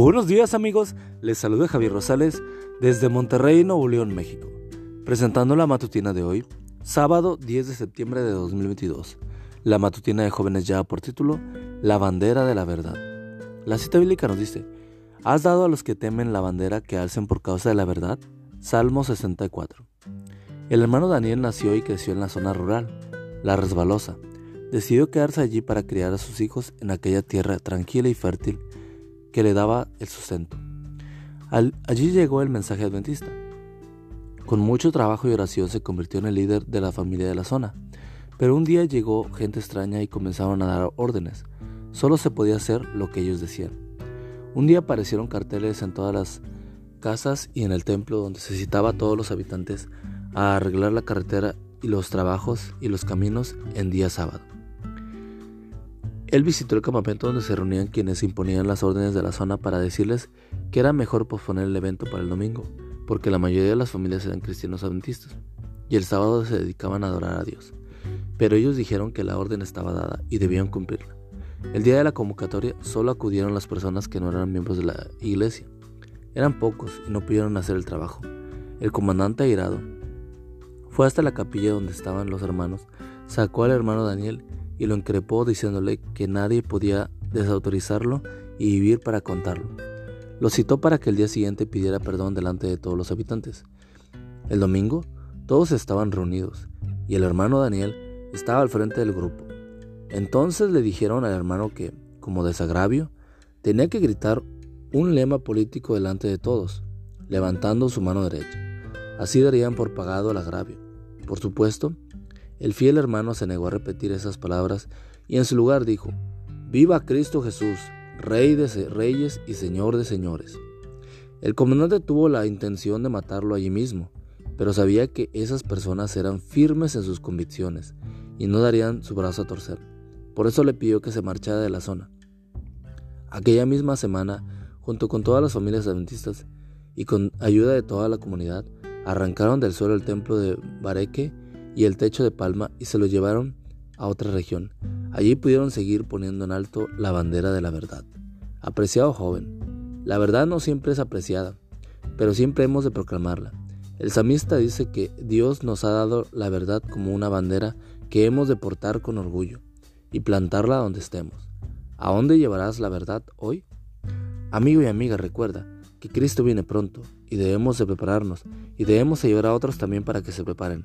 buenos días amigos, les saluda Javier Rosales desde Monterrey, Nuevo León, México, presentando la matutina de hoy, sábado 10 de septiembre de 2022. La matutina de jóvenes ya por título La bandera de la verdad. La cita bíblica nos dice, ¿has dado a los que temen la bandera que alcen por causa de la verdad? Salmo 64. El hermano Daniel nació y creció en la zona rural, la resbalosa. Decidió quedarse allí para criar a sus hijos en aquella tierra tranquila y fértil que le daba el sustento. allí llegó el mensaje adventista. Con mucho trabajo y oración se convirtió en el líder de la familia de la zona. Pero un día llegó gente extraña y comenzaron a dar órdenes. Solo se podía hacer lo que ellos decían. Un día aparecieron carteles en todas las casas y en el templo donde se citaba a todos los habitantes a arreglar la carretera y los trabajos y los caminos en día sábado. Él visitó el campamento donde se reunían quienes imponían las órdenes de la zona para decirles que era mejor posponer el evento para el domingo, porque la mayoría de las familias eran cristianos adventistas, y el sábado se dedicaban a adorar a Dios. Pero ellos dijeron que la orden estaba dada y debían cumplirla. El día de la convocatoria solo acudieron las personas que no eran miembros de la iglesia. Eran pocos y no pudieron hacer el trabajo. El comandante airado fue hasta la capilla donde estaban los hermanos, sacó al hermano Daniel y lo increpó diciéndole que nadie podía desautorizarlo y vivir para contarlo. Lo citó para que el día siguiente pidiera perdón delante de todos los habitantes. El domingo, todos estaban reunidos y el hermano Daniel estaba al frente del grupo. Entonces le dijeron al hermano que, como desagravio, tenía que gritar un lema político delante de todos, levantando su mano derecha. Así darían por pagado el agravio. Por supuesto, el fiel hermano se negó a repetir esas palabras y en su lugar dijo, Viva Cristo Jesús, Rey de reyes y Señor de señores. El comandante tuvo la intención de matarlo allí mismo, pero sabía que esas personas eran firmes en sus convicciones y no darían su brazo a torcer. Por eso le pidió que se marchara de la zona. Aquella misma semana, junto con todas las familias adventistas y con ayuda de toda la comunidad, arrancaron del suelo el templo de Bareque y el techo de palma y se lo llevaron a otra región. Allí pudieron seguir poniendo en alto la bandera de la verdad. Apreciado joven, la verdad no siempre es apreciada, pero siempre hemos de proclamarla. El samista dice que Dios nos ha dado la verdad como una bandera que hemos de portar con orgullo y plantarla donde estemos. ¿A dónde llevarás la verdad hoy? Amigo y amiga, recuerda que Cristo viene pronto y debemos de prepararnos y debemos ayudar a otros también para que se preparen